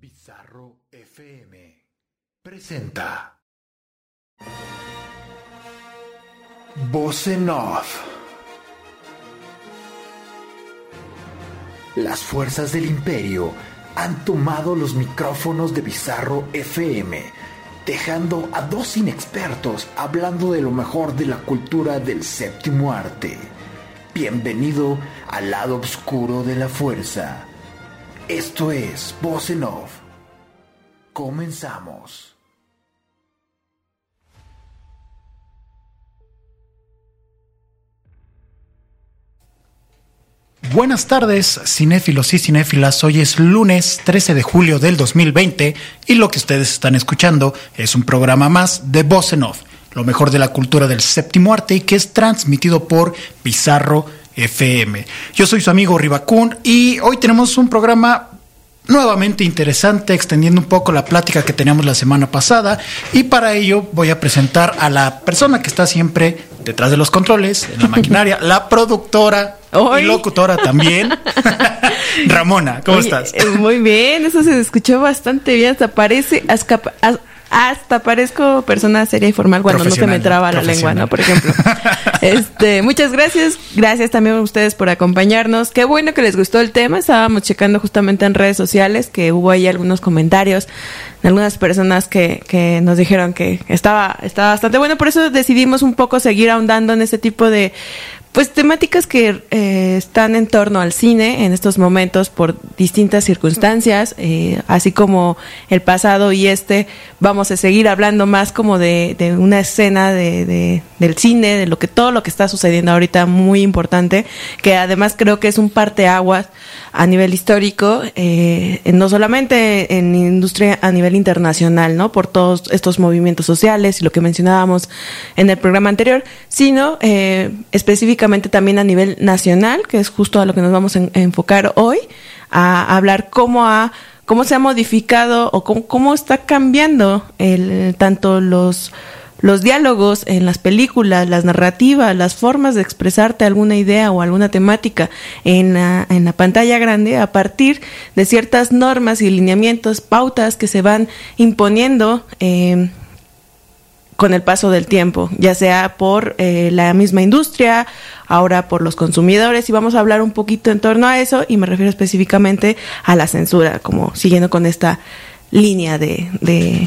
Bizarro FM presenta Voz en Off. Las fuerzas del imperio han tomado los micrófonos de Bizarro FM, dejando a dos inexpertos hablando de lo mejor de la cultura del séptimo arte. Bienvenido al lado oscuro de la fuerza. Esto es Voz. Comenzamos. Buenas tardes, cinéfilos y cinéfilas. Hoy es lunes 13 de julio del 2020 y lo que ustedes están escuchando es un programa más de Voz lo mejor de la cultura del séptimo arte y que es transmitido por Bizarro FM. Yo soy su amigo Ribacún y hoy tenemos un programa nuevamente interesante, extendiendo un poco la plática que teníamos la semana pasada. Y para ello voy a presentar a la persona que está siempre detrás de los controles, en la maquinaria, la productora Hoy. y locutora también. Ramona, ¿cómo Oye, estás? eh, Muy bien, eso se escuchó bastante bien. Hasta parece, hasta, hasta parezco persona seria y formal cuando no se me traba la lengua, ¿no? Por ejemplo. Este, muchas gracias. Gracias también a ustedes por acompañarnos. Qué bueno que les gustó el tema. Estábamos checando justamente en redes sociales que hubo ahí algunos comentarios de algunas personas que, que nos dijeron que estaba, estaba bastante bueno. Por eso decidimos un poco seguir ahondando en este tipo de pues temáticas que eh, están en torno al cine en estos momentos por distintas circunstancias, eh, así como el pasado y este, vamos a seguir hablando más como de, de una escena de, de- del cine, de lo que todo lo que está sucediendo ahorita muy importante, que además creo que es un parteaguas a nivel histórico, eh, no solamente en industria a nivel internacional, ¿no? Por todos estos movimientos sociales y lo que mencionábamos en el programa anterior, sino eh, específicamente también a nivel nacional, que es justo a lo que nos vamos a en- a enfocar hoy, a, hablar cómo ha cómo se ha modificado o cómo, cómo está cambiando el, tanto los los diálogos en las películas, las narrativas, las formas de expresarte alguna idea o alguna temática en la, en la pantalla grande a partir de ciertas normas y lineamientos, pautas que se van imponiendo eh, con el paso del tiempo, ya sea por eh, la misma industria, ahora por los consumidores, y vamos a hablar un poquito en torno a eso, y me refiero específicamente a la censura, como siguiendo con esta línea de, de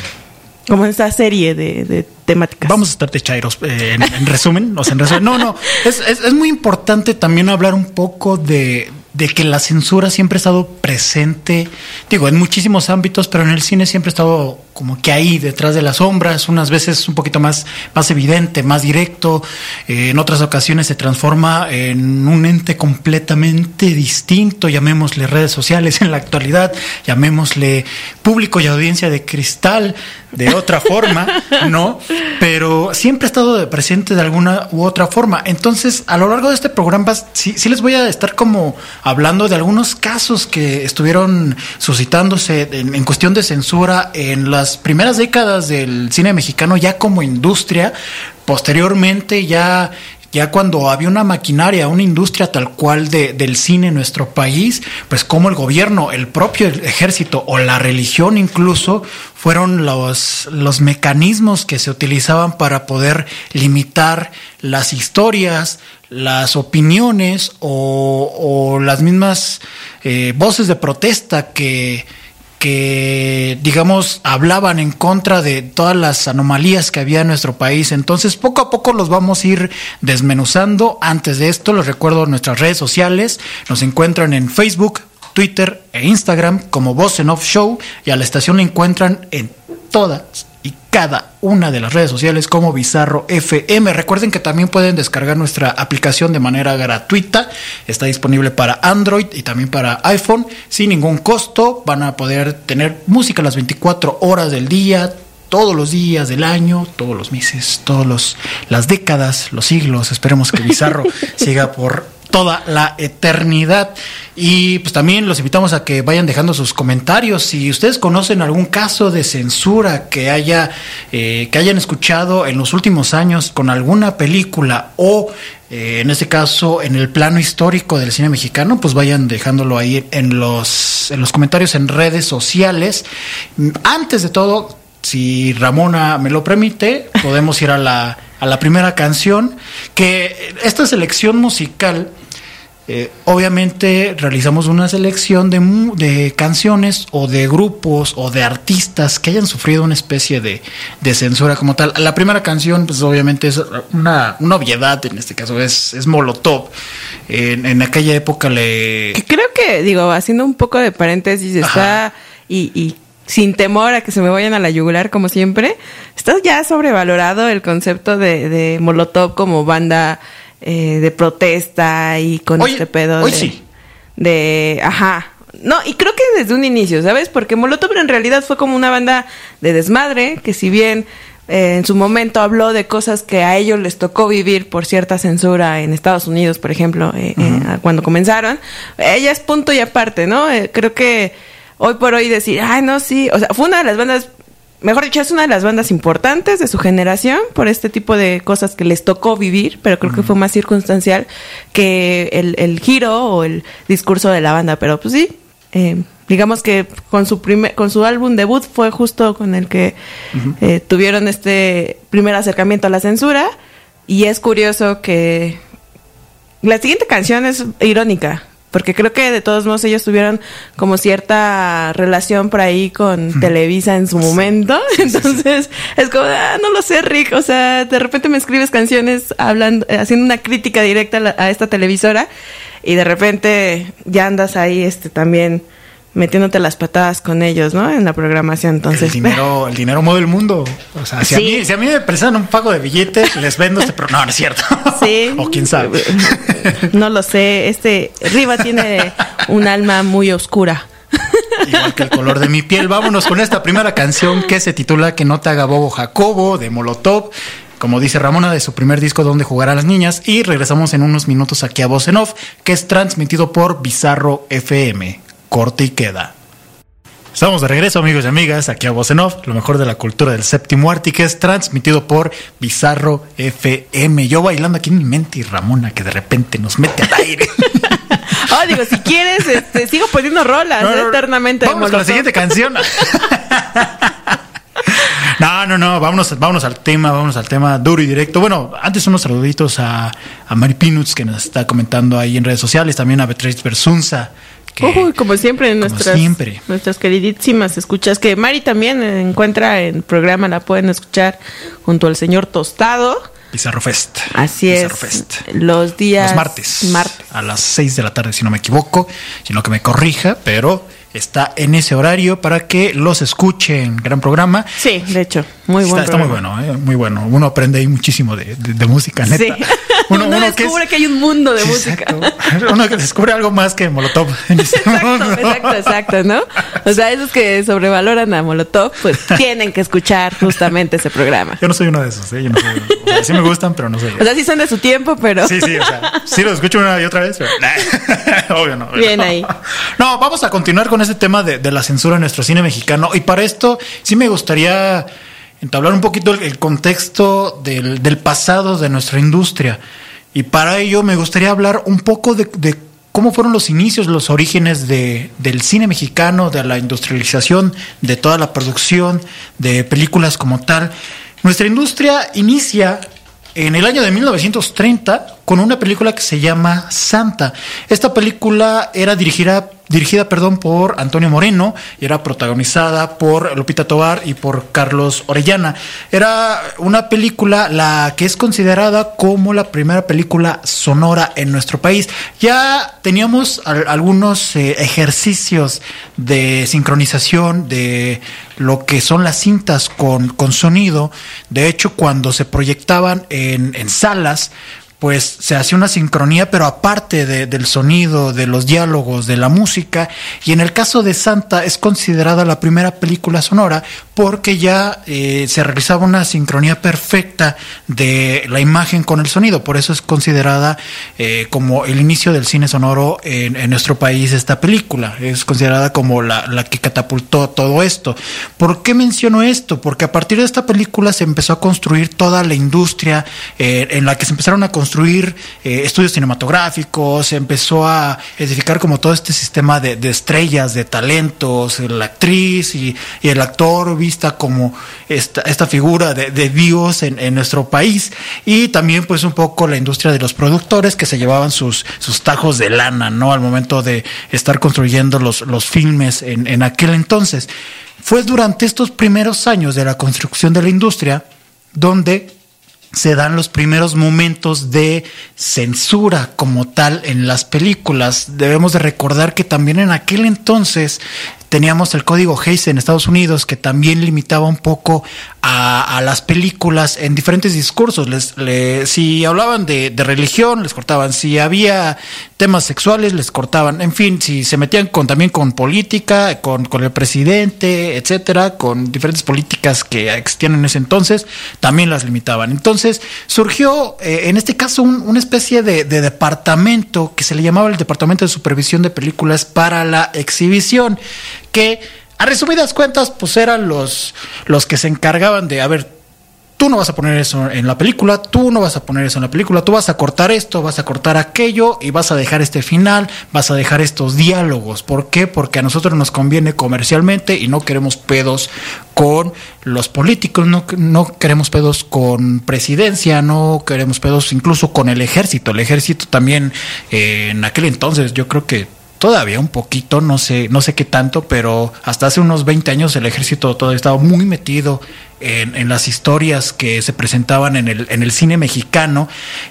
como esta serie de, de temáticas. Vamos a estar de chairos, eh, en, en resumen, o sea, en resumen. No, no, es muy importante también hablar un poco de, de que la censura siempre ha estado presente, digo, en muchísimos ámbitos, pero en el cine siempre ha estado como que ahí, detrás de las sombras, unas veces un poquito más, más evidente, más directo, eh, en otras ocasiones se transforma en un ente completamente distinto, llamémosle redes sociales en la actualidad, llamémosle público y audiencia de cristal de otra forma, ¿no? Pero siempre ha estado de presente de alguna u otra forma. Entonces, a lo largo de este programa, sí, sí les voy a estar como hablando de algunos casos que estuvieron suscitándose en, en cuestión de censura en las primeras décadas del cine mexicano, ya como industria. Posteriormente, ya ya cuando había una maquinaria, una industria tal cual de, del cine en nuestro país, pues como el gobierno, el propio ejército o la religión incluso fueron los, los mecanismos que se utilizaban para poder limitar las historias, las opiniones o, o las mismas eh, voces de protesta que, que, digamos, hablaban en contra de todas las anomalías que había en nuestro país. Entonces, poco a poco los vamos a ir desmenuzando. Antes de esto, les recuerdo nuestras redes sociales. Nos encuentran en Facebook, Twitter e Instagram como Voz en Off Show y a la estación la encuentran en todas y cada una de las redes sociales como Bizarro FM. Recuerden que también pueden descargar nuestra aplicación de manera gratuita. Está disponible para Android y también para iPhone sin ningún costo. Van a poder tener música las 24 horas del día, todos los días del año, todos los meses, todos los las décadas, los siglos. Esperemos que Bizarro siga por toda la eternidad. Y pues también los invitamos a que vayan dejando sus comentarios. Si ustedes conocen algún caso de censura que haya eh, que hayan escuchado en los últimos años con alguna película o eh, en este caso en el plano histórico del cine mexicano, pues vayan dejándolo ahí en los en los comentarios en redes sociales. Antes de todo, si Ramona me lo permite, podemos ir a la, a la primera canción, que esta selección musical eh, obviamente realizamos una selección de, de, canciones o de grupos o de artistas que hayan sufrido una especie de, de censura como tal. La primera canción, pues obviamente es una, una obviedad, en este caso es, es Molotov. En, en, aquella época le... Creo que, digo, haciendo un poco de paréntesis, está y, y sin temor a que se me vayan a la yugular como siempre, está ya sobrevalorado el concepto de, de Molotov como banda eh, de protesta y con Hoy- este pedo hoy de, sí. de ajá no y creo que desde un inicio sabes porque Molotov en realidad fue como una banda de desmadre que si bien eh, en su momento habló de cosas que a ellos les tocó vivir por cierta censura en Estados Unidos, por ejemplo, eh, eh, cuando comenzaron. Ella es punto y aparte, ¿no? Creo que hoy por hoy decir, ay, no, sí, o sea, fue una de las bandas Mejor dicho, es una de las bandas importantes de su generación por este tipo de cosas que les tocó vivir, pero creo que fue más circunstancial que el, el giro o el discurso de la banda. Pero pues sí, eh, digamos que con su primer, con su álbum debut fue justo con el que eh, tuvieron este primer acercamiento a la censura. Y es curioso que la siguiente canción es irónica, porque creo que de todos modos ellos tuvieron como cierta relación por ahí con Televisa en su momento. Entonces es como, ah, no lo sé, Rick. O sea, de repente me escribes canciones hablando, eh, haciendo una crítica directa a, la- a esta televisora y de repente ya andas ahí este también metiéndote las patadas con ellos, ¿no? En la programación. Entonces, el dinero, el dinero mueve el mundo. O sea, si, Sí. a mí, si a mí me presentan un pago de billetes, les vendo este pero No, no es cierto. Sí. o quién sabe. no lo sé. Este Riva tiene un alma muy oscura. Igual que el color de mi piel. Vámonos con esta primera canción que se titula Que no te haga bobo Jacobo de Molotov. Como dice Ramona, de su primer disco Donde jugar a las niñas. Y regresamos en unos minutos aquí a Voz en Off, que es transmitido por Bizarro FM. Corte y queda. Estamos de regreso, amigos y amigas, aquí a Voz en Off, lo mejor de la cultura del séptimo arte, que es transmitido por Bizarro FM. Yo bailando aquí en mi mente y Ramona, que de repente nos mete al aire. Oh, digo, si quieres, este, sigo poniendo rolas No, no, no. eternamente. Vámonos con la siguiente canción. No, no, no, vámonos, vámonos al tema, vámonos al tema duro y directo. Bueno, antes unos saluditos a, a Mari Pinuts que nos está comentando ahí en redes sociales, también a Beatriz Bersunza. Que, Uy, como siempre, en como nuestras, siempre. nuestras queridísimas escuchas, que Mari también encuentra en programa, la pueden escuchar junto al señor Tostado. Pizarro Fest. Así Pizarro es. Fest. Los días. Los martes. Martes. A las 6 de la tarde, si no me equivoco. Sino que me corrija, pero está en ese horario para que los escuchen. Gran programa. Sí, de hecho, muy está, bueno. está muy bueno, ¿eh? muy bueno. Uno aprende ahí muchísimo de, de- de música, neta. Sí. Uno, descubre que, hay un mundo de Sí, música. exacto. Uno que descubre algo más que Molotov en este Exacto, mundo. exacto, exacto, ¿no? O sea, esos que sobrevaloran a Molotov, pues tienen que escuchar justamente ese programa. Yo no soy uno de esos, ¿eh? Yo no soy uno. O sea, sí me gustan, pero no soy. O sea, sí son de su tiempo, pero Sí, sí, o sea, sí lo escucho una y otra vez, pero obvio no. obvio Bien no. ahí. No, vamos a continuar con este tema de, la censura en nuestro cine mexicano. Y para esto sí me gustaría entablar un poquito el, contexto del, del pasado de nuestra industria. Y para ello me gustaría hablar un poco de, de cómo fueron los inicios, los orígenes de, del cine mexicano, de la industrialización, de toda la producción, de películas como tal. Nuestra industria inicia en el año de 1930 con una película que se llama Santa. Esta película era dirigida, dirigida perdón, por Antonio Moreno y era protagonizada por Lupita Tobar y por Carlos Orellana. Era una película la que es considerada como la primera película sonora en nuestro país. Ya teníamos al- algunos eh, ejercicios de sincronización de lo que son las cintas con, con sonido. De hecho, cuando se proyectaban en, en salas, pues se hace una sincronía, pero aparte del sonido, de los diálogos, de la música. Y en el caso de Santa es considerada la primera película sonora porque ya eh, se realizaba una sincronía perfecta de la imagen con el sonido. Por eso es considerada eh, como el inicio del cine sonoro en, nuestro país esta película. Es considerada como la, la que catapultó todo esto. ¿Por qué menciono esto? Porque a partir de esta película se empezó a construir toda la industria eh, en la que se empezaron a construir construir eh, estudios cinematográficos, se empezó a edificar como todo este sistema de, estrellas, de talentos, la actriz y, el actor vista como esta, figura de, Dios en, nuestro país y también pues un poco la industria de los productores que se llevaban sus, tajos de lana, ¿no? Al momento de estar construyendo los, filmes en aquel entonces. Fue durante estos primeros años de la construcción de la industria donde se dan los primeros momentos de censura como tal en las películas. Debemos de recordar que también en aquel entonces teníamos el código Hayes en Estados Unidos que también limitaba un poco a, las películas en diferentes discursos. Les, si hablaban de, religión, les cortaban. Si había temas sexuales, les cortaban. En fin, si se metían con, también con política, con, el presidente, etcétera, con diferentes políticas que existían en ese entonces, también las limitaban. Entonces surgió, eh, en este caso, una especie de departamento que se le llamaba el Departamento de Supervisión de Películas para la Exhibición, que a resumidas cuentas, pues eran los, los que se encargaban de, a ver, tú no vas a poner eso en la película, tú no vas a poner eso en la película, tú vas a cortar esto, vas a cortar aquello y vas a dejar este final, vas a dejar estos diálogos. ¿Por qué? Porque a nosotros nos conviene comercialmente y no queremos pedos con los políticos, no, no queremos pedos con presidencia, no queremos pedos incluso con el ejército. El ejército también eh, en aquel entonces yo creo que todavía un poquito, no sé, no sé qué tanto, pero hasta hace unos 20 años el ejército todavía estaba muy metido en, las historias que se presentaban en el, en el cine mexicano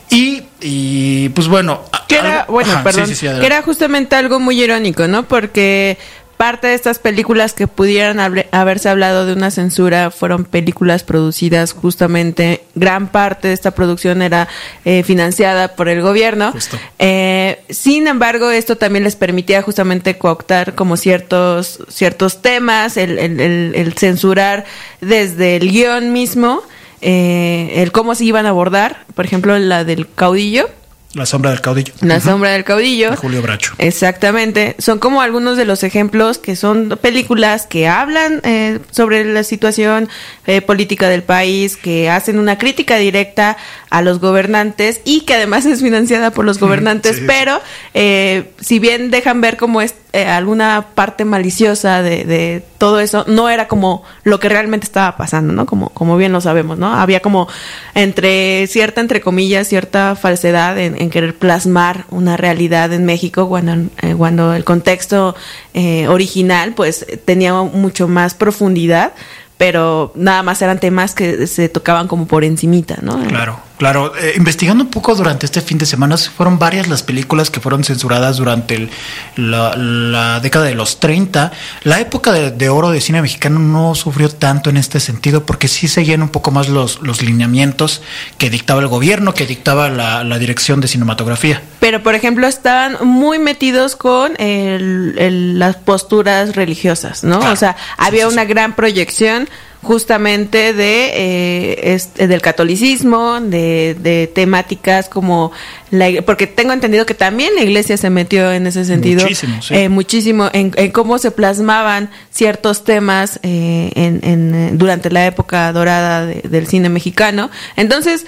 y, y pues bueno... Que era, bueno, perdón, que era justamente algo muy irónico, ¿no? Porque parte de estas películas que pudieran haberse hablado de una censura fueron películas producidas justamente, gran parte de esta producción era eh, financiada por el gobierno. Eh, sin embargo, esto también les permitía justamente cooptar como ciertos, ciertos temas, el, el, censurar desde el guion mismo, eh, el cómo se iban a abordar, por ejemplo, la del caudillo la sombra del caudillo. La sombra del caudillo. Julio Bracho. Exactamente. Son como algunos de los ejemplos que son películas que hablan eh, sobre la situación eh, política del país, que hacen una crítica directa a los gobernantes y que además es financiada por los gobernantes, pero eh, si bien dejan ver como es alguna parte maliciosa de, de, todo eso, no era como lo que realmente estaba pasando, ¿no? Como, como bien lo sabemos, ¿no? Había como entre cierta, entre comillas, cierta falsedad en en querer plasmar una realidad en México cuando, eh, cuando el contexto eh, original pues tenía mucho más profundidad, pero nada más eran temas que se tocaban como por encimita, ¿no? Claro. Claro, eh, investigando un poco durante este fin de semana, fueron varias las películas que fueron censuradas durante la, década de los 30. La época de, oro de cine mexicano no sufrió tanto en este sentido porque sí seguían un poco más los, los lineamientos que dictaba el gobierno, que dictaba la, dirección de cinematografía. Pero, por ejemplo, estaban muy metidos con las posturas religiosas, ¿no? o sea, había una gran proyección justamente de eh, este, del catolicismo, de, de, temáticas como la, porque tengo entendido que también la iglesia se metió en ese sentido muchísimo, eh, muchísimo en, cómo se plasmaban ciertos temas eh, en, en, durante la época dorada del cine mexicano. Entonces,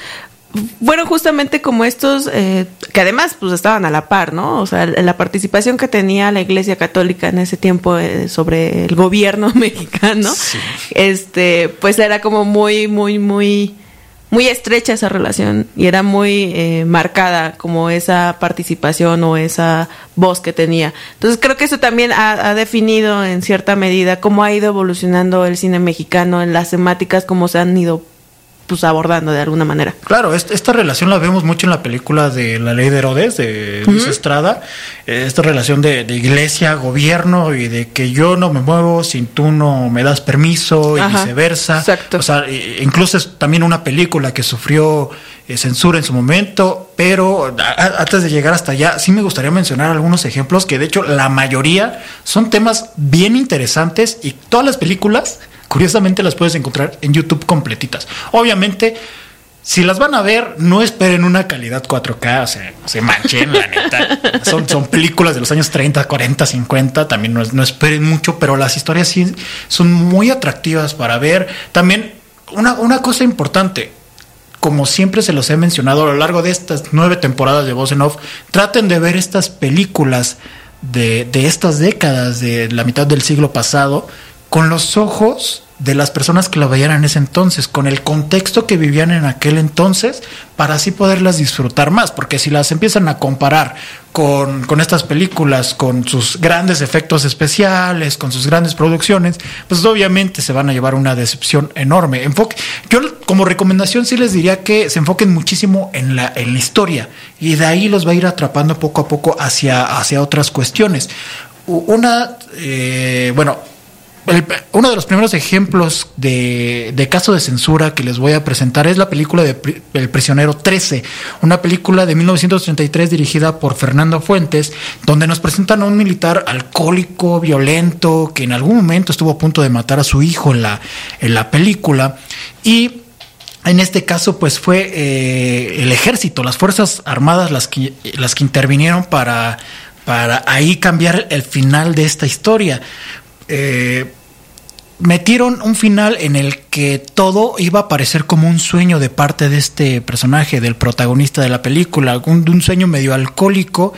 fueron justamente como estos eh, que además pues estaban a la par, ¿no? O sea, la participación que tenía la Iglesia Católica en ese tiempo eh, sobre el gobierno mexicano, este, pues era como muy, muy, muy, muy estrecha esa relación y era muy eh, marcada como esa participación o esa voz que tenía. Entonces creo que eso también ha, ha definido en cierta medida cómo ha ido evolucionando el cine mexicano en las temáticas, cómo se han ido pues abordando de alguna manera. Claro, esta relación la vemos mucho en la película de La Ley de Herodes, de Luis Estrada, esta relación de, iglesia, gobierno y de que yo no me muevo si tú no me das permiso y viceversa. Exacto. O sea, incluso es también una película que sufrió eh, censura en su momento, pero antes de llegar hasta allá, sí me gustaría mencionar algunos ejemplos que de hecho la mayoría son temas bien interesantes y todas las películas Curiosamente las puedes encontrar en YouTube completitas. Obviamente, si las van a ver, no esperen una calidad 4K, o sea, se manchen, la neta. Son, son películas de los años 30, 40, 50, también no, esperen mucho, pero las historias sí son muy atractivas para ver. También, una, una cosa importante, como siempre se los he mencionado a lo largo de estas nueve temporadas de Voz en Off, traten de ver estas películas de, de estas décadas, de la mitad del siglo pasado, con los ojos de las personas que lo veían en ese entonces, con el contexto que vivían en aquel entonces, para así poderlas disfrutar más, porque si las empiezan a comparar con, estas películas, con sus grandes efectos especiales, con sus grandes producciones, pues obviamente se van a llevar una decepción enorme. Enfoque, yo como recomendación sí les diría que se enfoquen muchísimo en la, en la historia y de ahí los va a ir atrapando poco a poco hacia, hacia otras cuestiones. Una, eh, bueno, uno de los primeros ejemplos de, caso de censura que les voy a presentar es la película de El prisionero 13, una película de 1933 dirigida por Fernando Fuentes, donde nos presentan a un militar alcohólico, violento, que en algún momento estuvo a punto de matar a su hijo en la, en la película. Y en este caso, pues fue eh, el ejército, las Fuerzas Armadas las que, las que intervinieron para, para ahí cambiar el final de esta historia. Eh, metieron un final en el que todo iba a parecer como un sueño de parte de este personaje, del protagonista de la película, un, un sueño medio alcohólico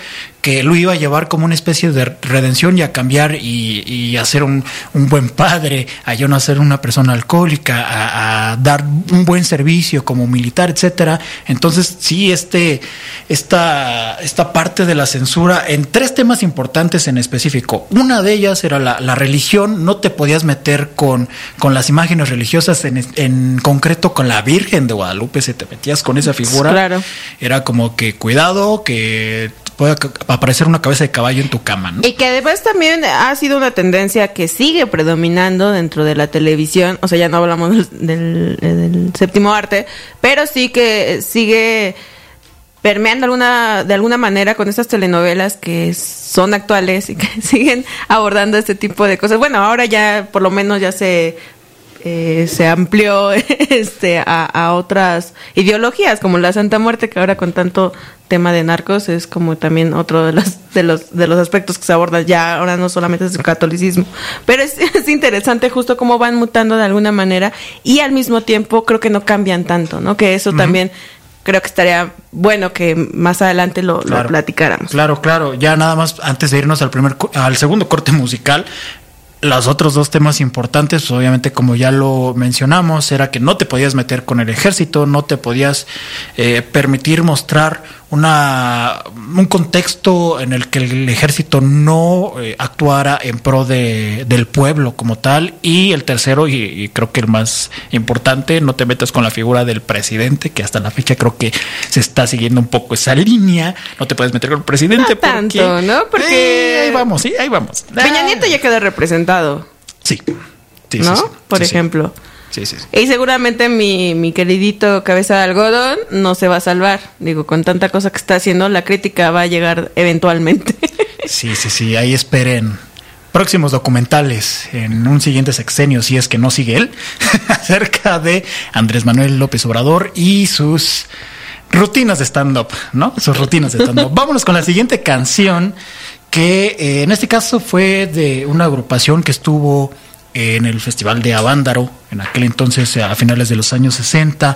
que lo iba a llevar como una especie de redención y a cambiar y, y a ser un, un, buen padre, a yo no ser una persona alcohólica, a, dar un buen servicio como militar, etcétera. Entonces, sí, este, esta, esta parte de la censura en tres temas importantes en específico. Una de ellas era la, la religión, no te podías meter con, con las imágenes religiosas, en, en concreto con la Virgen de Guadalupe, se te metías con esa figura. Claro. Era como que cuidado, que puede aparecer una cabeza de caballo en tu cama. Y que además también ha sido una tendencia que sigue predominando dentro de la televisión, o sea, ya no hablamos del, séptimo arte, pero sí que sigue permeando alguna, de alguna manera con estas telenovelas que son actuales y que siguen abordando este tipo de cosas. Bueno, ahora ya por lo menos ya se eh, se amplió este a, otras ideologías como la Santa Muerte que ahora con tanto tema de narcos es como también otro de los de los de los aspectos que se abordan ya ahora no solamente es el catolicismo pero es, interesante justo cómo van mutando de alguna manera y al mismo tiempo creo que no cambian tanto no que eso también creo que estaría bueno que más adelante lo, lo, platicáramos. Claro, claro. Ya nada más antes de irnos al primer al segundo corte musical, los otros dos temas importantes, obviamente como ya lo mencionamos, era que no te podías meter con el ejército, no te podías eh, permitir mostrar una, un contexto en el que el ejército no eh, actuara en pro de, del pueblo como tal. Y el tercero, y, creo que el más importante, no te metas con la figura del presidente, que hasta la fecha creo que se está siguiendo un poco esa línea. No te puedes meter con el presidente. No tanto, ¿no? Porque... ahí vamos, sí, ahí vamos. Peña Nieto ya queda representado. Sí. sí ¿No? Por ejemplo. Sí, sí, Y seguramente mi, mi queridito cabeza de algodón no se va a salvar. Digo, con tanta cosa que está haciendo, la crítica va a llegar eventualmente. Sí, sí, sí, ahí esperen próximos documentales en un siguiente sexenio, si es que no sigue él, acerca de Andrés Manuel López Obrador y sus rutinas de stand-up, ¿no? Sus rutinas de stand-up. Vámonos con la siguiente canción, que eh, en este caso fue de una agrupación que estuvo en el Festival de Avándaro, en aquel entonces a finales de los años 60,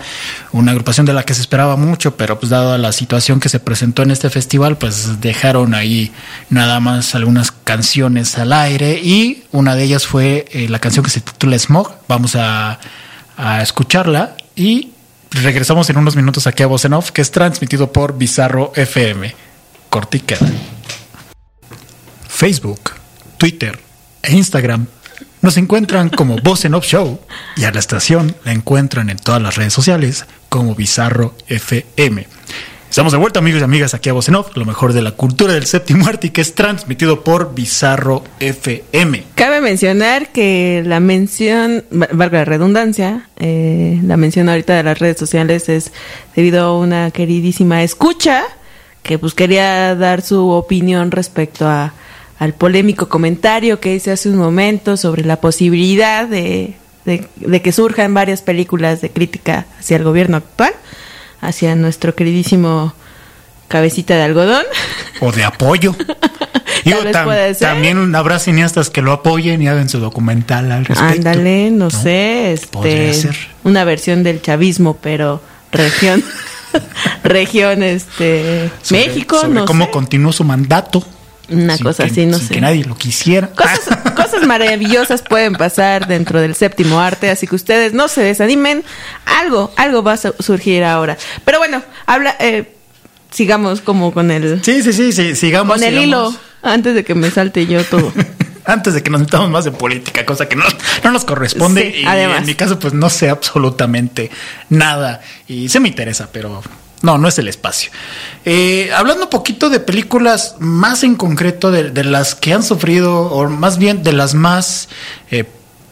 una agrupación de la que se esperaba mucho, pero pues dada la situación que se presentó en este festival, pues dejaron ahí nada más algunas canciones al aire y una de ellas fue eh, la canción que se titula Smog, vamos a, escucharla y regresamos en unos minutos aquí a Voz en Off, que es transmitido por Bizarro FM. Corte Facebook, Twitter e Instagram Nos encuentran como Voz en Off Show y a la estación la encuentran en todas las redes sociales como Bizarro FM. Estamos de vuelta, amigos y amigas, aquí a Voz en Off, lo mejor de la cultura del séptimo arte que es transmitido por Bizarro FM. Cabe mencionar que la mención, valga la redundancia, eh, la mención ahorita de las redes sociales es debido a una queridísima escucha que pues quería dar su opinión respecto a al polémico comentario que hice hace un momento sobre la posibilidad de, de, que surjan varias películas de crítica hacia el gobierno actual, hacia nuestro queridísimo cabecita de algodón. O de apoyo. también habrá cineastas que lo apoyen y hagan su documental al respecto. Ándale, no, sé, este, una versión del chavismo, pero región, región, este, México, no cómo continuó su mandato. Una cosa así, no sé. Que nadie lo quisiera. Cosas, maravillosas pueden pasar dentro del séptimo arte, así que ustedes no se desanimen. Algo, algo va a surgir ahora. Pero bueno, habla, eh, sigamos como con el. Sí, sí, sí, sigamos. Con el hilo, antes de que me salte yo todo. antes de que nos metamos más en política, cosa que no, no nos corresponde. y en mi caso, pues no sé absolutamente nada. Y se me interesa, pero no, no es el espacio. Eh, hablando un poquito de películas más en concreto de, las que han sufrido, o más bien de las más eh,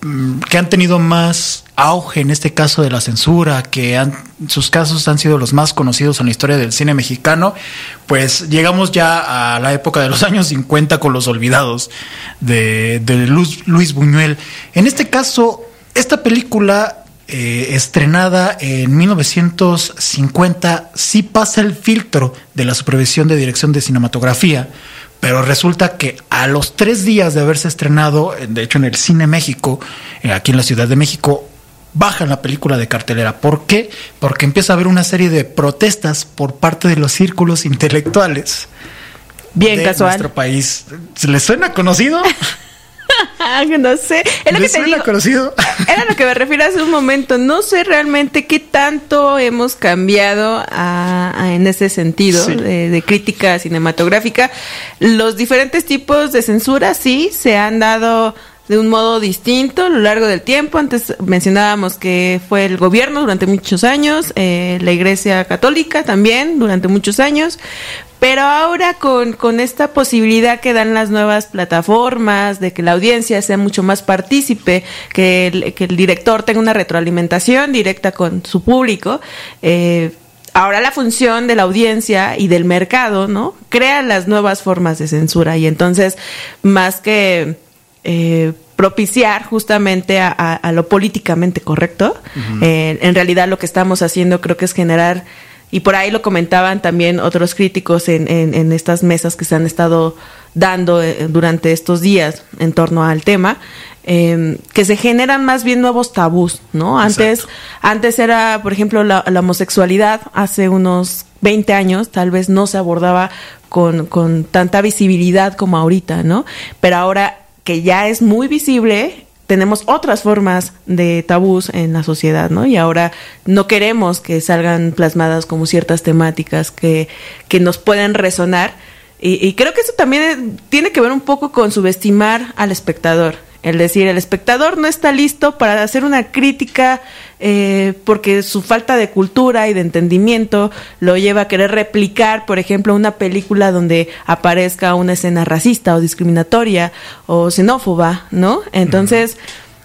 mm, que han tenido más auge en este caso de la censura, que han, sus casos han sido los más conocidos en la historia del cine mexicano, pues llegamos ya a la época de los años 50 con Los Olvidados de, de Luis Buñuel. En este caso, esta película eh, estrenada en 1950, sí pasa el filtro de la supervisión de dirección de cinematografía, pero resulta que a los tres días de haberse estrenado, de hecho en el Cine México, eh, aquí en la Ciudad de México, bajan la película de cartelera. ¿Por qué? Porque empieza a haber una serie de protestas por parte de los círculos intelectuales. Bien de casual. nuestro país. ¿Se les suena conocido? no sé. Es lo que te digo. conocido? Era lo que me refiero hace un momento. No sé realmente qué tanto hemos cambiado en ese sentido de, crítica cinematográfica. Los diferentes tipos de censura sí se han dado de un modo distinto a lo largo del tiempo. Antes mencionábamos que fue el gobierno durante muchos años, eh, la Iglesia Católica también durante muchos años, pero ahora con, con, esta posibilidad que dan las nuevas plataformas, de que la audiencia sea mucho más partícipe, que el, que el director tenga una retroalimentación directa con su público, eh, ahora la función de la audiencia y del mercado, ¿no? Crea las nuevas formas de censura y entonces, más que eh, propiciar justamente a, lo políticamente correcto, eh, en realidad lo que estamos haciendo creo que es generar y por ahí lo comentaban también otros críticos en, en, estas mesas que se han estado dando eh, durante estos días en torno al tema, em, que se generan más bien nuevos tabús, ¿no? Antes, antes era, por ejemplo, la, homosexualidad, hace unos 20 años tal vez no se abordaba con, con tanta visibilidad como ahorita, ¿no? Pero ahora que ya es muy visible, tenemos otras formas de tabús en la sociedad, ¿no? Y ahora no queremos que salgan plasmadas como ciertas temáticas que, que nos pueden resonar. Y, y creo que eso también tiene que ver un poco con subestimar al espectador. Es decir, el espectador no está listo para hacer una crítica eh, porque su falta de cultura y de entendimiento lo lleva a querer replicar, por ejemplo, una película donde aparezca una escena racista o discriminatoria o xenófoba, ¿no? Entonces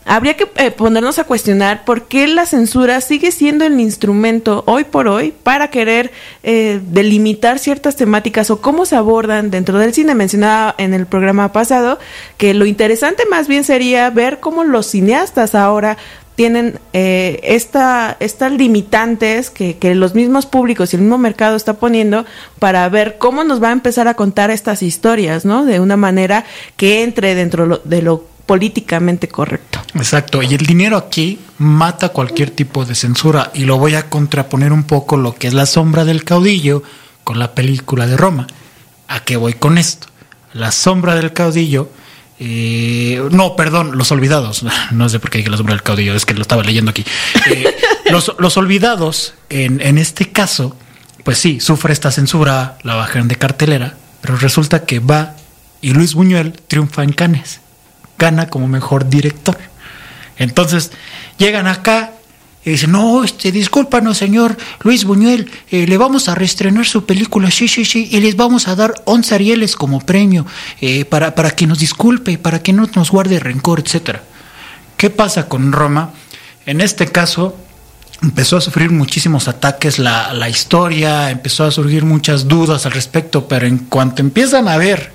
habría que eh, ponernos a cuestionar por qué la censura sigue siendo el instrumento hoy por hoy para querer eh, delimitar ciertas temáticas o cómo se abordan dentro del cine. Mencionaba en el programa pasado que lo interesante más bien sería ver cómo los cineastas ahora tienen eh, esta, estas limitantes que, que, los mismos públicos y el mismo mercado está poniendo para ver cómo nos va a empezar a contar estas historias, ¿no? De una manera que entre dentro de lo políticamente correcto. Exacto, y el dinero aquí mata cualquier tipo de censura y lo voy a contraponer un poco lo que es la sombra del caudillo con la película de Roma. ¿A qué voy con esto? La sombra del caudillo, eh, no, perdón, los olvidados, no sé por qué dije la sombra del caudillo, es que lo estaba leyendo aquí. Eh, los, los, olvidados, en, en este caso, pues sí, sufre esta censura, la bajan de cartelera, pero resulta que va y Luis Buñuel triunfa en Cannes gana como mejor director. Entonces, llegan acá y dicen, no, este, discúlpanos, señor Luis Buñuel, eh, le vamos a reestrenar su película, sí, sí, sí, y les vamos a dar 11 Arieles como premio eh, para, para que nos disculpe, para que no nos guarde rencor, etcétera. ¿Qué pasa con Roma? En este caso, empezó a sufrir muchísimos ataques la, la, historia, empezó a surgir muchas dudas al respecto, pero en cuanto empiezan a ver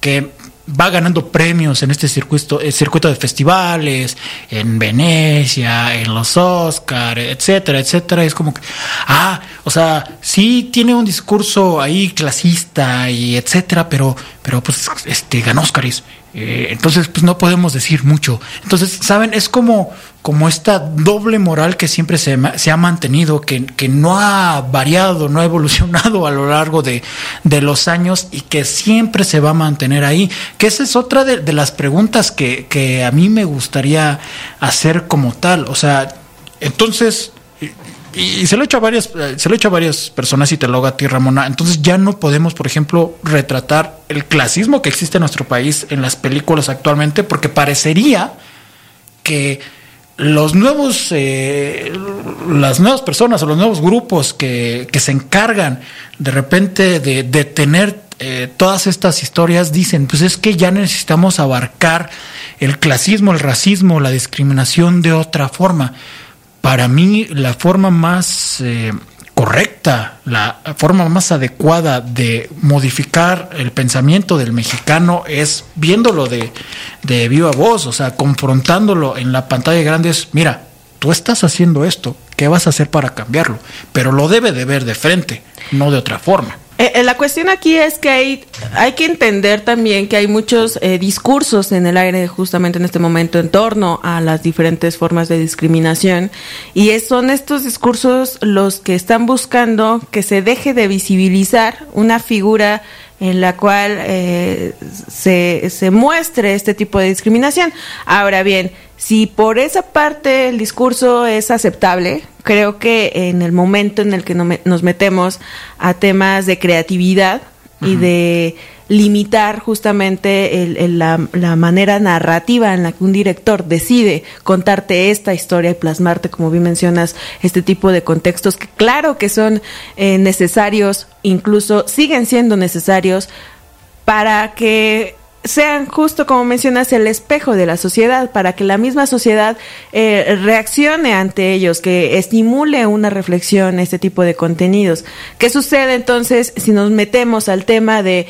que va ganando premios en este circuito, eh, circuito de festivales, en Venecia, en los Oscars, etcétera, etcétera. Es como que, ah, o sea, sí tiene un discurso ahí clasista y etcétera, pero, pero pues este ganó Oscars. Eh, entonces, pues no podemos decir mucho. Entonces, ¿saben? Es como, como esta doble moral que siempre se, ha mantenido, que, que, no ha variado, no ha evolucionado a lo largo de, de, los años y que siempre se va a mantener ahí. Que esa es otra de, de las preguntas que, que a mí me gustaría hacer como tal. O sea, entonces, y se lo he hecho a varias, se lo he hecho a varias personas y te lo hago a ti, Ramona. Entonces ya no podemos, por ejemplo, retratar el clasismo que existe en nuestro país en las películas actualmente, porque parecería que los nuevos, eh, las nuevas personas o los nuevos grupos que, que se encargan de repente de, de tener eh, todas estas historias dicen, pues es que ya necesitamos abarcar el clasismo, el racismo, la discriminación de otra forma. Para mí la forma más eh, correcta, la forma más adecuada de modificar el pensamiento del mexicano es viéndolo de, de viva voz, o sea, confrontándolo en la pantalla grande es, mira, tú estás haciendo esto, ¿qué vas a hacer para cambiarlo? Pero lo debe de ver de frente, no de otra forma. Eh, eh, la cuestión aquí es que hay, hay que entender también que hay muchos eh, discursos en el aire justamente en este momento en torno a las diferentes formas de discriminación. Y son estos discursos los que están buscando que se deje de visibilizar una figura en la cual eh, se, se muestre este tipo de discriminación. Ahora bien, si por esa parte el discurso es aceptable, creo que en el momento en el que nos metemos a temas de creatividad y de limitar justamente el, la, manera narrativa en la que un director decide contarte esta historia y plasmarte, como bien mencionas, este tipo de contextos que claro que son eh, necesarios, incluso siguen siendo necesarios para que sean justo como mencionas el espejo de la sociedad para que la misma sociedad eh, reaccione ante ellos, que estimule una reflexión este tipo de contenidos. ¿Qué sucede entonces si nos metemos al tema de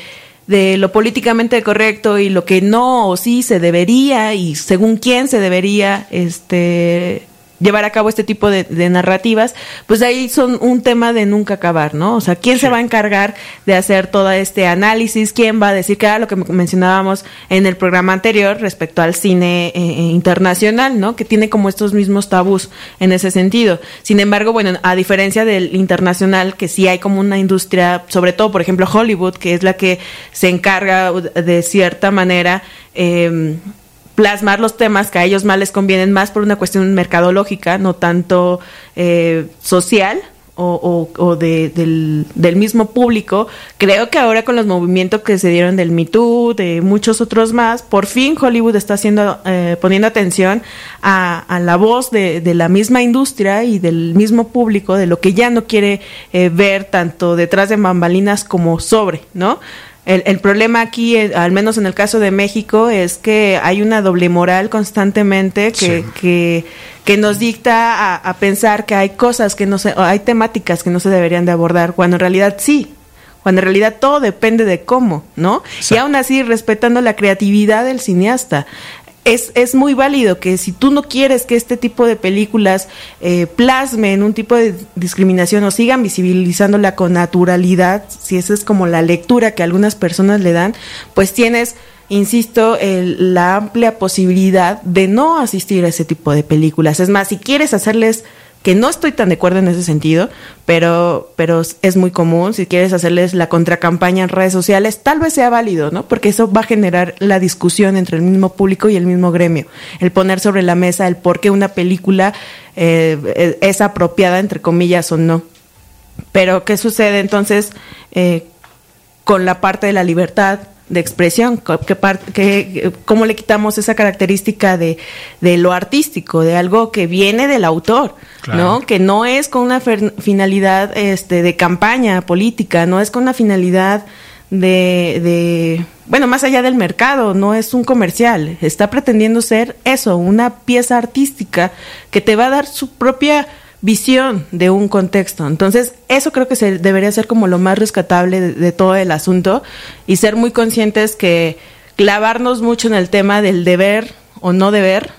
de lo políticamente correcto y lo que no o sí se debería y según quién se debería este llevar a cabo este tipo de, de, narrativas, pues ahí son un tema de nunca acabar, ¿no? O sea, ¿quién sí. se va a encargar de hacer todo este análisis? ¿Quién va a decir que era lo que mencionábamos en el programa anterior respecto al cine eh, internacional, ¿no? Que tiene como estos mismos tabús en ese sentido. Sin embargo, bueno, a diferencia del internacional, que sí hay como una industria, sobre todo, por ejemplo, Hollywood, que es la que se encarga de cierta manera, eh, plasmar los temas que a ellos más les convienen, más por una cuestión mercadológica, no tanto eh, social o, o, o de, del, del, mismo público. Creo que ahora con los movimientos que se dieron del Me Too, de muchos otros más, por fin Hollywood está haciendo, eh, poniendo atención a, a la voz de, de, la misma industria y del mismo público, de lo que ya no quiere eh, ver tanto detrás de bambalinas como sobre, ¿no? El, el, problema aquí, eh, al menos en el caso de México, es que hay una doble moral constantemente que, sí. que, que, nos dicta a, a, pensar que hay cosas que no se, hay temáticas que no se deberían de abordar, cuando en realidad sí, cuando en realidad todo depende de cómo, ¿no? Sí. Y aún así respetando la creatividad del cineasta es, es muy válido que si tú no quieres que este tipo de películas eh, plasmen un tipo de discriminación o sigan visibilizándola con naturalidad, si esa es como la lectura que algunas personas le dan, pues tienes, insisto, el, la amplia posibilidad de no asistir a ese tipo de películas. Es más, si quieres hacerles que no estoy tan de acuerdo en ese sentido, pero, pero es muy común. Si quieres hacerles la contracampaña en redes sociales, tal vez sea válido, ¿no? Porque eso va a generar la discusión entre el mismo público y el mismo gremio. El poner sobre la mesa el por qué una película eh, es apropiada, entre comillas, o no. Pero, ¿qué sucede entonces eh, con la parte de la libertad? De expresión, que, que, cómo le quitamos esa característica de, de, lo artístico, de algo que viene del autor, ¿no? Que no es con una finalidad este, de campaña política, no es con una finalidad de, de, bueno, más allá del mercado, no es un comercial, está pretendiendo ser eso, una pieza artística que te va a dar su propia visión de un contexto. Entonces, eso creo que se debería ser como lo más rescatable de, todo el asunto y ser muy conscientes que clavarnos mucho en el tema del deber o no deber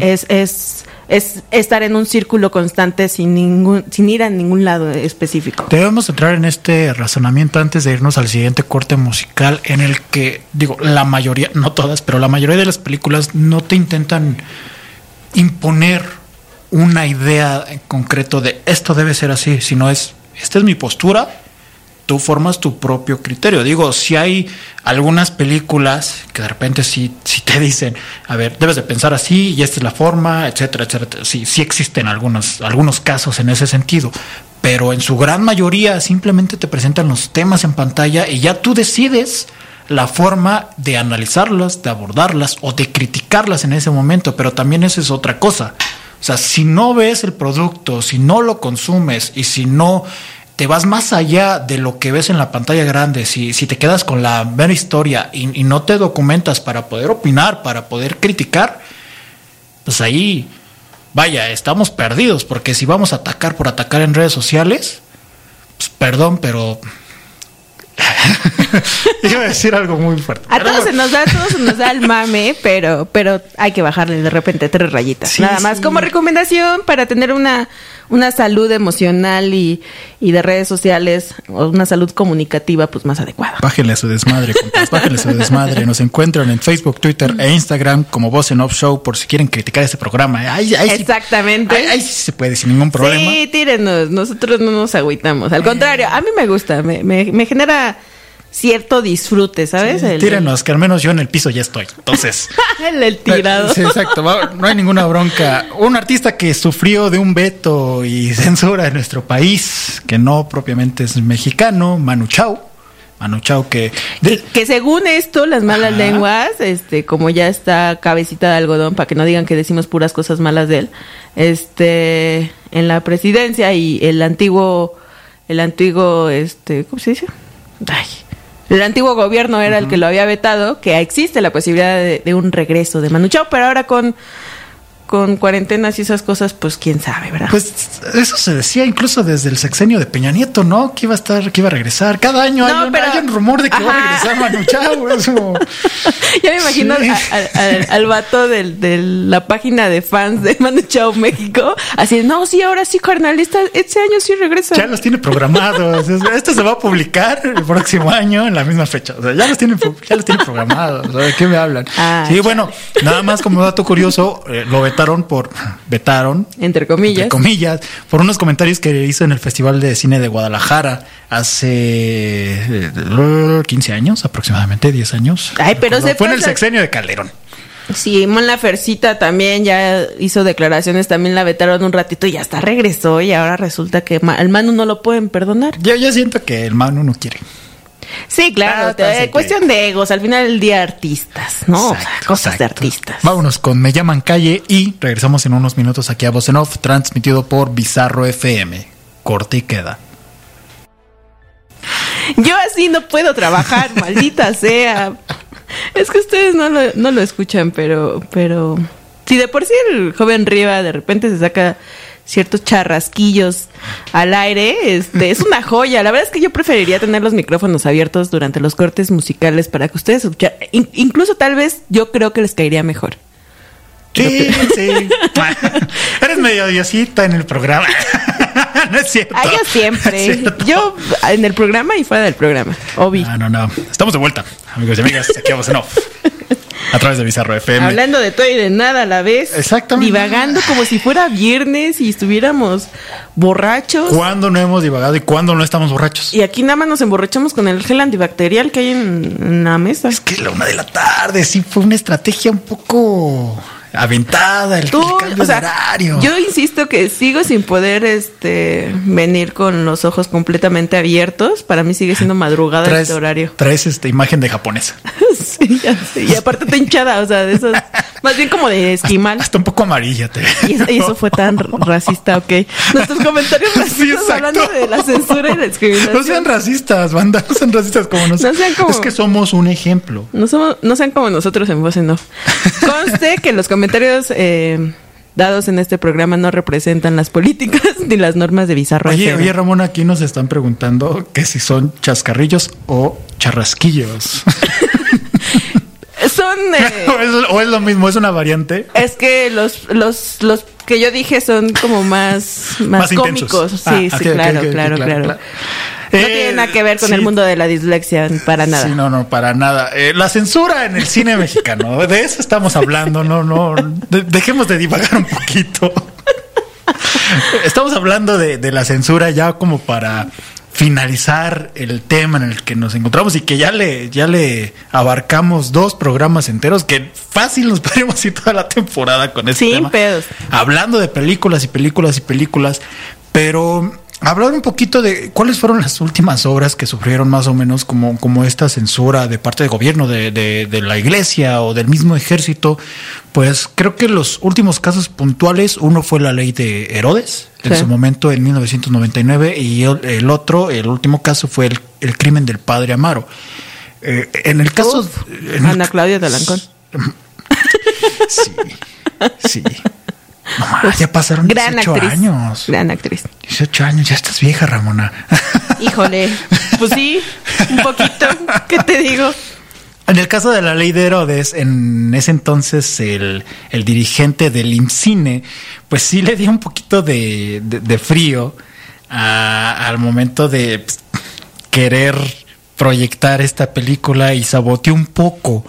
es, es, es estar en un círculo constante sin, ningún, sin ir a ningún lado específico. Debemos entrar en este razonamiento antes de irnos al siguiente corte musical en el que, digo, la mayoría, no todas, pero la mayoría de las películas no te intentan imponer una idea en concreto de esto debe ser así, sino es, esta es mi postura, tú formas tu propio criterio. Digo, si hay algunas películas que de repente sí, sí te dicen, a ver, debes de pensar así y esta es la forma, etcétera, etcétera. Sí, sí existen algunos, algunos casos en ese sentido, pero en su gran mayoría simplemente te presentan los temas en pantalla y ya tú decides la forma de analizarlas, de abordarlas o de criticarlas en ese momento, pero también esa es otra cosa. O sea, si no ves el producto, si no lo consumes y si no te vas más allá de lo que ves en la pantalla grande, si, si te quedas con la mera historia y, no te documentas para poder opinar, para poder criticar, pues ahí, vaya, estamos perdidos, porque si vamos a atacar por atacar en redes sociales, pues perdón, pero Iba a decir algo muy fuerte. A todos se nos da, todos se nos da el mame, pero, pero hay que bajarle de repente tres rayitas. Nada más como recomendación para tener una, una salud emocional y, y, de redes sociales, o una salud comunicativa, pues más adecuada. Bájenle a su desmadre, compas, bájenle a su desmadre. Nos encuentran en Facebook, Twitter e Instagram como Voz en Off Show por si quieren criticar este programa. Exactamente. ahí, sí se puede, sin ningún problema. Sí, tírenos, nosotros no nos agüitamos. Al contrario, a mí me gusta, me, me, me genera cierto disfrute, ¿sabes? tírenos, que al menos yo en el piso ya estoy. Entonces. el, tirado. Sí, exacto. No hay ninguna bronca. Un artista que sufrió de un veto y censura en nuestro país, que no propiamente es mexicano, Manu Chao. Manu Chao que, que, según esto, las malas lenguas, este, como ya está cabecita de algodón, para que no digan que decimos puras cosas malas de él, este, en la presidencia y el antiguo, el antiguo, este, ¿cómo se dice? Ay, el antiguo gobierno era el que lo había vetado, que existe la posibilidad de, un regreso de Manu Chao, pero ahora con con cuarentenas y esas cosas, pues quién sabe, ¿verdad? Pues eso se decía incluso desde el sexenio de Peña Nieto, ¿no? Que iba a estar, que iba a regresar. Cada año hay, un, rumor de que va a regresar Manu Chao. Eso. ya me imagino al, vato de la página de fans de Manu Chao México, así, no, sí, ahora sí, carnal, este año sí regresa. Ya los tiene programados. Esto se va a publicar el próximo año en la misma fecha. O sea, ya los tiene, ya los tiene programados. ¿De qué me hablan? Ah, sí, bueno, nada más como dato curioso, eh, lo vetaron por, vetaron, entre comillas. comillas, por unos comentarios que hizo en el Festival de Cine de Guadalajara hace 15 eh, años, aproximadamente 10 años. Ay, pero se fue en el sexenio de Calderón. Sí, Mon Lafercita también ya hizo declaraciones, también la vetaron un ratito y hasta regresó y ahora resulta que el Manu no lo pueden perdonar. Yo, yo siento que el Manu no quiere. Sí, claro, cuestión de egos, al final del día artistas, ¿no? cosas de artistas. Vámonos con Me llaman calle y regresamos en unos minutos aquí a Voz en Off, transmitido por Bizarro FM. Corte y queda. Yo así no puedo trabajar, maldita sea. Es que ustedes no lo, no lo escuchan, pero, pero si de por sí el joven Riva de repente se saca ciertos charrasquillos al aire, este, es una joya. La verdad es que yo preferiría tener los micrófonos abiertos durante los cortes musicales para que ustedes escuchen. incluso tal vez yo creo que les caería mejor. Sí, sí. Eres medio diosita en el programa. no es cierto. Ah, yo siempre. yo en el programa y fuera del programa. Obi. No, no, no. Estamos de vuelta, amigos y amigas. Aquí vamos en off. A través de Bizarro FM. Hablando de todo y de nada a la vez. Exactamente. Divagando como si fuera viernes y estuviéramos borrachos. ¿Cuándo no hemos divagado y cuándo no estamos borrachos? Y aquí nada más nos emborrachamos con el gel antibacterial que hay en, la mesa. Es que la una de la tarde, sí fue una estrategia un poco aventada, el, el Tú, cambio o sea, de horario. yo insisto que sigo sin poder este venir con los ojos completamente abiertos. Para mí sigue siendo madrugada traes, este horario. traes esta imagen de japonesa. sí, ya sé. Y aparte está hinchada, o sea, de esos, más bien como de esquimal. Hasta un poco amarilla te Y eso, y eso fue tan racista, ok. Nuestros comentarios racistas Sí, hablando de la censura y la discriminación. No sean racistas, banda, no sean racistas como nosotros. No sean como- Es que somos un ejemplo. No, somos, no sean como nosotros en voz en off. Conste que los comentarios eh, dados en este programa no representan las políticas ni las normas de Bizarro Oye, Ramón, aquí nos están preguntando que si son chascarrillos o charrasquillos. Son... eh, o, es, o es lo mismo, es una variante. es que los, los, los que yo dije son como más, más, cómicos. Sí, Ah, sí, claro, claro, claro. No Eh, tiene nada que ver con sí. el mundo de la dislexia para nada. Sí, no, no, para nada. Eh, la censura en el cine mexicano, de eso estamos hablando, no, no. de- dejemos de divagar un poquito. Estamos hablando de, de la censura ya como para finalizar el tema en el que nos encontramos y que ya le, ya le abarcamos dos programas enteros que fácil nos podríamos ir toda la temporada con este Sin tema. pedos. Hablando de películas y películas y películas, pero hablar un poquito de cuáles fueron las últimas obras que sufrieron más o menos como, como esta censura de parte del gobierno, de, de, de la iglesia o del mismo ejército. Pues creo que los últimos casos puntuales, uno fue la ley de Herodes, en Sí. su momento en 1999, y el, el otro, el último caso fue el, el crimen del padre Amaro. Eh, en el caso... Uf, en el Ana Claudia de Alancón. Sí, sí. No más, ya pasaron Gran 18 actriz. años. Gran actriz. 18 años, ya estás vieja, Ramona. Híjole. Pues sí, un poquito. ¿Qué te digo? En el caso de la ley de Herodes, en ese entonces el, el dirigente del IMCINE, pues sí le dio un poquito de, de- de frío a- al momento de pues, querer proyectar esta película y saboteó un poco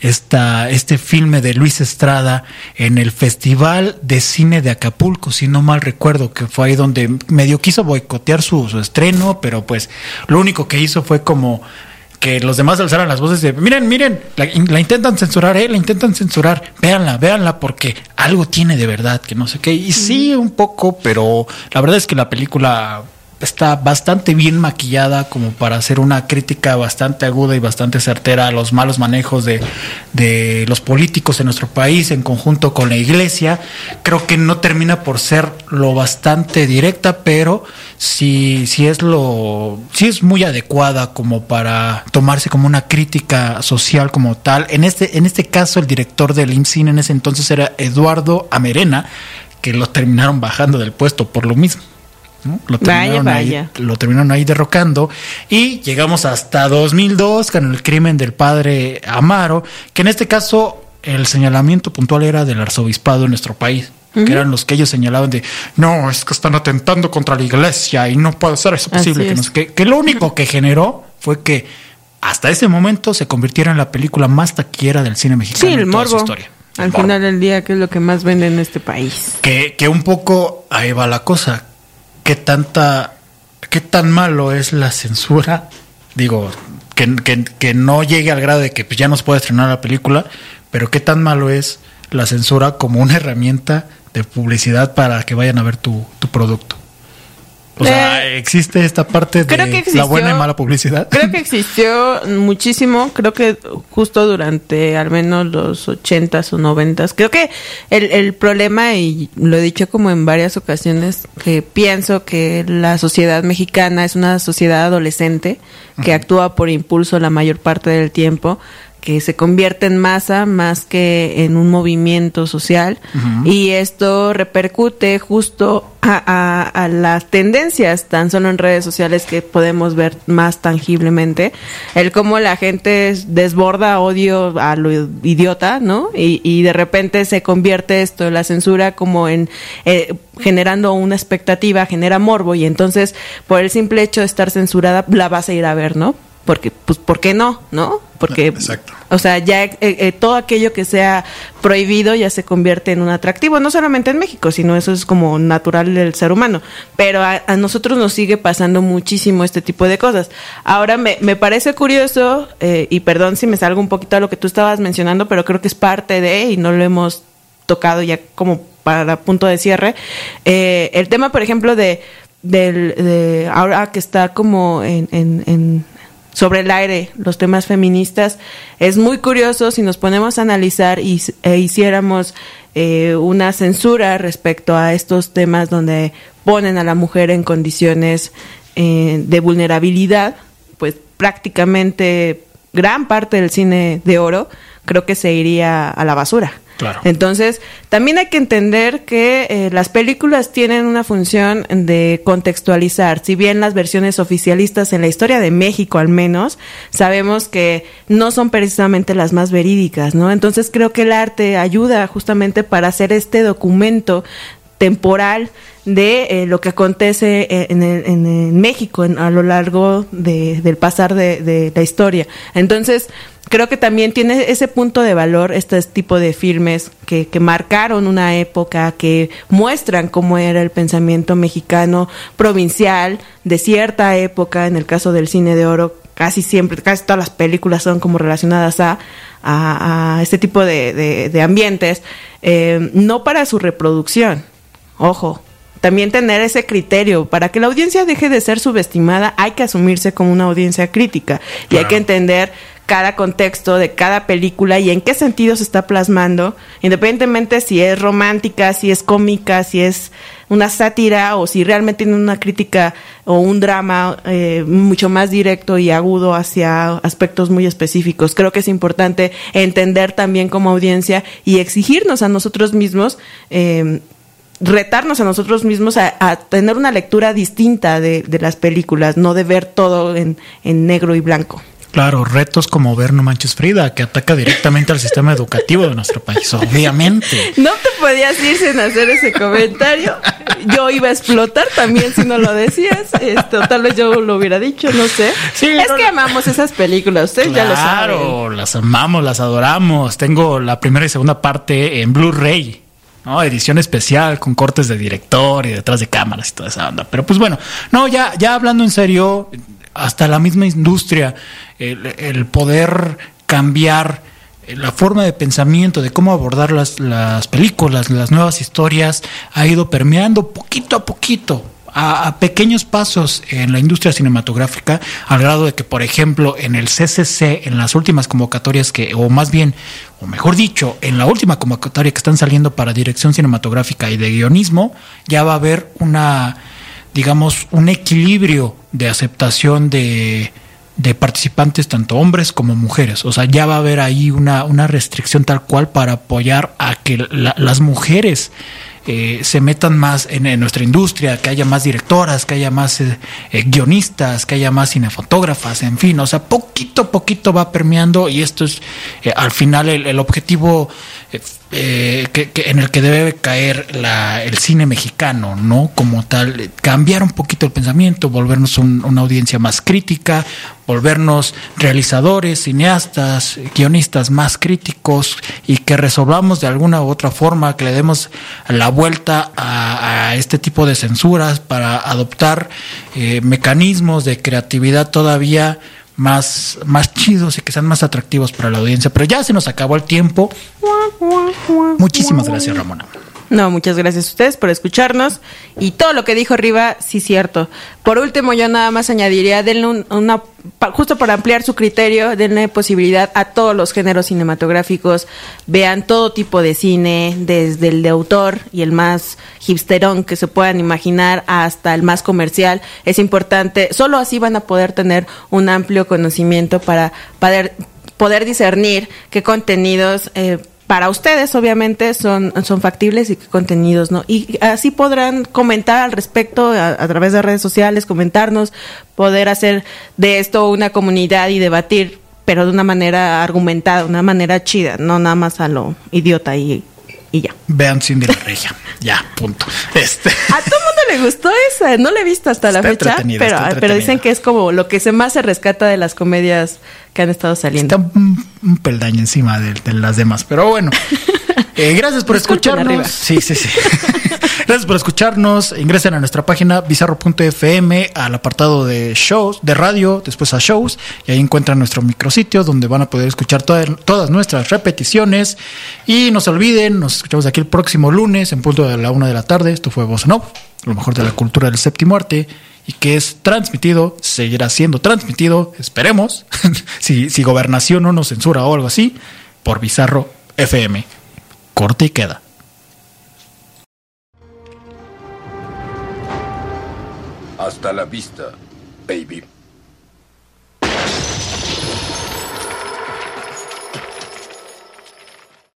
esta, este filme de Luis Estrada en el Festival de Cine de Acapulco, si no mal recuerdo, que fue ahí donde medio quiso boicotear su, su estreno, pero pues lo único que hizo fue como que los demás alzaran las voces de miren, miren, la, la intentan censurar, eh, la intentan censurar, véanla, véanla, porque algo tiene de verdad, que no sé qué. Y sí, un poco, pero la verdad es que la película está bastante bien maquillada como para hacer una crítica bastante aguda y bastante certera a los malos manejos de, de los políticos en nuestro país en conjunto con la iglesia. Creo que no termina por ser lo bastante directa, pero sí, sí es lo, sí es muy adecuada como para tomarse como una crítica social como tal. En este, en este caso, el director del IMCINE en ese entonces era Eduardo Amerena, que lo terminaron bajando del puesto por lo mismo. ¿No? Lo terminaron, vaya. Ahí, lo terminaron ahí derrocando y llegamos hasta 2002 con el crimen del padre Amaro, que en este caso el señalamiento puntual era del arzobispado en nuestro país. Que eran los que ellos señalaban de no, es que están atentando contra la iglesia y no puede ser eso posible. Que, no es. sé qué. que lo único que generó fue que hasta ese momento se convirtiera en la película más taquillera del cine mexicano Sí, el en toda su historia. Al El morbo. final del día, que es lo que más vende en este país. Que, que un poco ahí va la cosa. ¿Qué tanta, qué tan malo es la censura? Digo, que, que- no llegue al grado de que pues, ya no se puede estrenar la película, pero qué tan malo es la censura como una herramienta de publicidad para que vayan a ver tu, tu producto. O sea, Eh, existe esta parte de creo que la buena y mala publicidad. Creo que existió muchísimo, creo que justo durante al menos los ochentas o noventas. Creo que el, el problema, y lo he dicho como en varias ocasiones, que pienso que la sociedad mexicana es una sociedad adolescente que actúa por impulso la mayor parte del tiempo que se convierte en masa más que en un movimiento social. Y esto repercute justo a, a- a las tendencias tan solo en redes sociales que podemos ver más tangiblemente el cómo la gente desborda odio a lo idiota no y, y de repente se convierte esto la censura como en eh, generando una expectativa genera morbo y entonces por el simple hecho de estar censurada la vas a ir a ver no porque pues por qué no no porque Exacto. O sea ya eh, eh, todo aquello que sea prohibido ya se convierte en un atractivo no solamente en México sino eso es como natural del ser humano pero a, nosotros nos sigue pasando muchísimo este tipo de cosas ahora me, me parece curioso eh, y perdón si me salgo un poquito a lo que tú estabas mencionando pero creo que es parte de y no lo hemos tocado ya como para punto de cierre. Eh, el tema, por ejemplo, de, del, de ahora que está como en, en, en sobre el aire los temas feministas. Es muy curioso si nos ponemos a analizar y e hiciéramos eh, una censura respecto a estos temas donde ponen a la mujer en condiciones eh, de vulnerabilidad, pues prácticamente gran parte del cine de oro creo que se iría a la basura. Entonces, también hay que entender que eh, las películas tienen una función de contextualizar. Si bien las versiones oficialistas en la historia de México, al menos, sabemos que no son precisamente las más verídicas, ¿no? Entonces, creo que el arte ayuda justamente para hacer este documento temporal de eh, lo que acontece eh, en, en, México a lo largo del pasar de, la historia. Entonces, creo que también tiene ese punto de valor este tipo de filmes que, que marcaron una época, que muestran cómo era el pensamiento mexicano provincial de cierta época, en el caso del cine de oro, casi siempre, casi todas las películas son como relacionadas a, a, este tipo de, de, ambientes, eh, no para su reproducción, ojo, también tener ese criterio. Para que la audiencia deje de ser subestimada, hay que asumirse como una audiencia crítica y hay que entender cada contexto de cada película y en qué sentido se está plasmando, independientemente si es romántica, si es cómica, si es una sátira o si realmente tiene una crítica o un drama eh, mucho más directo y agudo hacia aspectos muy específicos. Creo que es importante entender también como audiencia y exigirnos a nosotros mismos eh, retarnos a nosotros mismos a, tener una lectura distinta de, las películas, no de ver todo en, negro y blanco. Claro, retos como ver No Manches Frida, que ataca directamente al sistema educativo de nuestro país, obviamente. No te podías ir sin hacer ese comentario. Yo iba a explotar también si no lo decías. Esto, tal vez yo lo hubiera dicho, no sé. es que amamos esas películas, ustedes ya lo saben. Claro, las amamos, las adoramos. Tengo la primera y segunda parte en Blu-ray. ¿no? Edición especial con cortes de director y detrás de cámaras y toda esa onda. Pero pues bueno, no, ya, ya hablando en serio, hasta la misma industria, el, poder cambiar la forma de pensamiento, de cómo abordar las, las películas, las nuevas historias, ha ido permeando poquito a poquito a, pequeños pasos en la industria cinematográfica, al grado de que, por ejemplo, en el CCC, en las últimas convocatorias que, o más bien, o mejor dicho, en la última convocatoria que están saliendo para dirección cinematográfica y de guionismo, ya va a haber una, digamos, un equilibrio de aceptación de, de participantes, tanto hombres como mujeres. O sea, ya va a haber ahí una, una restricción tal cual para apoyar a que las mujeres eh, se metan más en, nuestra industria, que haya más directoras, que haya más eh, eh, guionistas, que haya más cinefotógrafas, en fin, o sea, poquito a poquito va permeando y esto es al final el, objetivo que, en el que debe caer la, el cine mexicano, ¿no? Como tal, cambiar un poquito el pensamiento, volvernos una audiencia más crítica, volvernos realizadores, cineastas, guionistas más críticos y que resolvamos de alguna u otra forma, que le demos la vuelta a, este tipo de censuras para adoptar eh, mecanismos de creatividad todavía más, más chidos y que sean más atractivos para la audiencia. Pero ya se nos acabó el tiempo. Muchísimas gracias, Ramona. No, muchas gracias a ustedes por escucharnos. Y todo lo que dijo arriba, sí cierto. Por último, yo nada más añadiría, denle una, justo para ampliar su criterio, denle posibilidad a todos los géneros cinematográficos, vean todo tipo de cine, desde el de autor y el más hipsterón que se puedan imaginar hasta el más comercial. Es importante, solo así van a poder tener un amplio conocimiento para poder, poder discernir qué contenidos... Eh, para ustedes obviamente son, son factibles y qué contenidos no. Y así podrán comentar al respecto a, través de redes sociales, comentarnos, poder hacer de esto una comunidad y debatir, pero de una manera argumentada, una manera chida, no nada más a lo idiota y, y ya. Vean Cindy la Regia, ya, punto. Este. A todo mundo le gustó esa, no la he visto hasta la fecha, pero, pero dicen que es como lo que se más se rescata de las comedias que han estado saliendo. Está un, peldaño encima de, las demás, pero bueno. Eh, gracias por escucharnos. Sí, sí, sí. gracias por escucharnos. Ingresen a nuestra página bizarro.fm al apartado de shows, de radio, después a shows, y ahí encuentran nuestro micrositio donde van a poder escuchar todas nuestras repeticiones. Y no se olviden, nos escuchamos aquí el próximo lunes en punto de la una de la tarde. Esto fue Voz No, lo mejor de la cultura del séptimo arte y que es transmitido, seguirá siendo transmitido, esperemos, si, si gobernación no nos censura o algo así, por Bizarro FM. Corte y queda. Hasta la vista, baby.